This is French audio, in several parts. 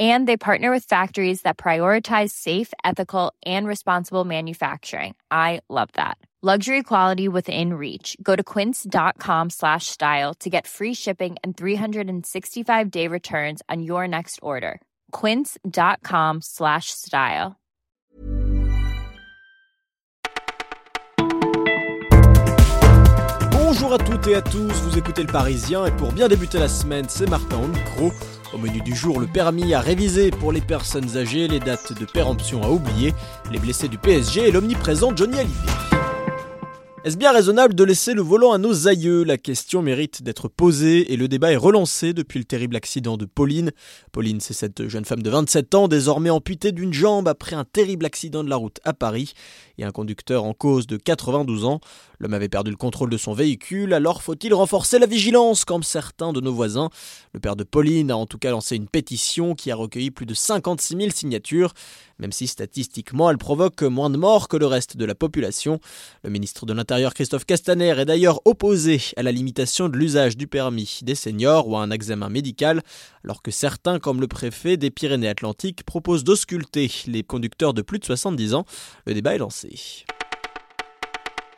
And they partner with factories that prioritize safe, ethical, and responsible manufacturing. I love that. Luxury quality within reach. Go to quince.com slash style to get free shipping and 365 day returns on your next order. Quince.com slash style. Bonjour à toutes et à tous, vous écoutez le Parisien et pour bien débuter la semaine, c'est Martin au micro. Au menu du jour, le permis à réviser pour les personnes âgées, les dates de péremption à oublier, les blessés du PSG et l'omniprésent Johnny Hallyday. Est-ce bien raisonnable de laisser le volant à nos aïeux? La question mérite d'être posée et le débat est relancé depuis le terrible accident de Pauline. Pauline, c'est cette jeune femme de 27 ans, désormais amputée d'une jambe après un terrible accident de la route à Paris et un conducteur en cause de 92 ans. L'homme avait perdu le contrôle de son véhicule, alors faut-il renforcer la vigilance comme certains de nos voisins? Le père de Pauline a en tout cas lancé une pétition qui a recueilli plus de 56 000 signatures, même si statistiquement elle provoque moins de morts que le reste de la population. Le ministre de l'Intérieur Christophe Castaner est d'ailleurs opposé à la limitation de l'usage du permis des seniors ou à un examen médical, alors que certains, comme le préfet des Pyrénées-Atlantiques, proposent d'ausculter les conducteurs de plus de 70 ans. Le débat est lancé.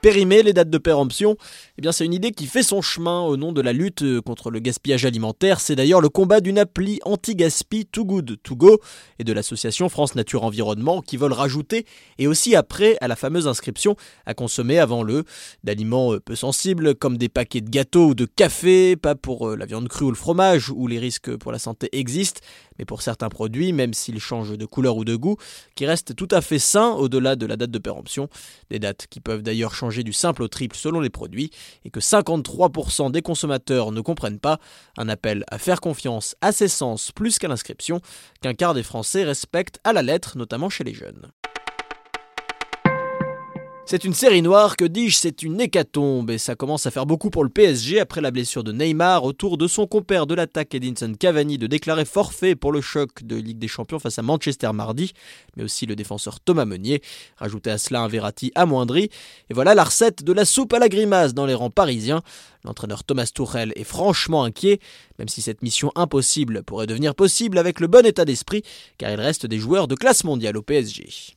Périmer les dates de péremption, eh bien c'est une idée qui fait son chemin au nom de la lutte euh, contre le gaspillage alimentaire. C'est d'ailleurs le combat d'une appli anti-gaspi Too Good To Go et de l'association France Nature Environnement qui veulent rajouter et aussi après à la fameuse inscription à consommer avant le d'aliments euh, peu sensibles comme des paquets de gâteaux ou de café, pas pour euh, la viande crue ou le fromage où les risques pour la santé existent, mais pour certains produits, même s'ils changent de couleur ou de goût, qui restent tout à fait sains au-delà de la date de péremption. Des dates qui peuvent d'ailleurs changer du simple au triple selon les produits et que 53% des consommateurs ne comprennent pas, un appel à faire confiance à ses sens plus qu'à l'inscription, qu'un quart des Français respectent à la lettre, notamment chez les jeunes. C'est une série noire, que dis-je, c'est une hécatombe et ça commence à faire beaucoup pour le PSG après la blessure de Neymar autour de son compère de l'attaque Edinson Cavani de déclarer forfait pour le choc de Ligue des Champions face à Manchester mardi, mais aussi le défenseur Thomas Meunier. Rajouté à cela un Verratti amoindri, et voilà la recette de la soupe à la grimace dans les rangs parisiens. L'entraîneur Thomas Tuchel est franchement inquiet, même si cette mission impossible pourrait devenir possible avec le bon état d'esprit, car il reste des joueurs de classe mondiale au PSG.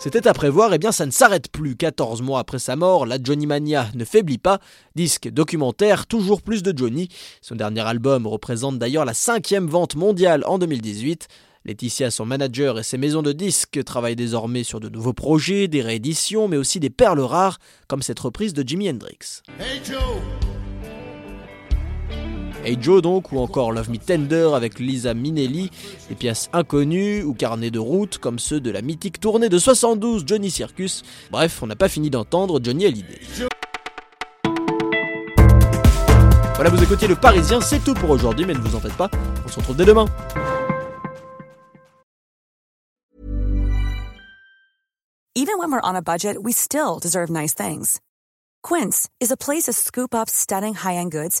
C'était à prévoir, et eh bien ça ne s'arrête plus. 14 mois après sa mort, la Johnny Mania ne faiblit pas. Disque documentaire, toujours plus de Johnny. Son dernier album représente d'ailleurs la cinquième vente mondiale en 2018. Laetitia, son manager et ses maisons de disques travaillent désormais sur de nouveaux projets, des rééditions, mais aussi des perles rares, comme cette reprise de Jimi Hendrix. Hey Joe Hey Joe donc, ou encore Love Me Tender avec Lisa Minnelli, des pièces inconnues ou carnets de route comme ceux de la mythique tournée de 72 Johnny Circus. Bref, on n'a pas fini d'entendre Johnny Hallyday. Voilà, vous écoutiez le Parisien, c'est tout pour aujourd'hui, mais ne vous en faites pas, on se retrouve dès demain. Quince is a place to scoop up stunning high-end goods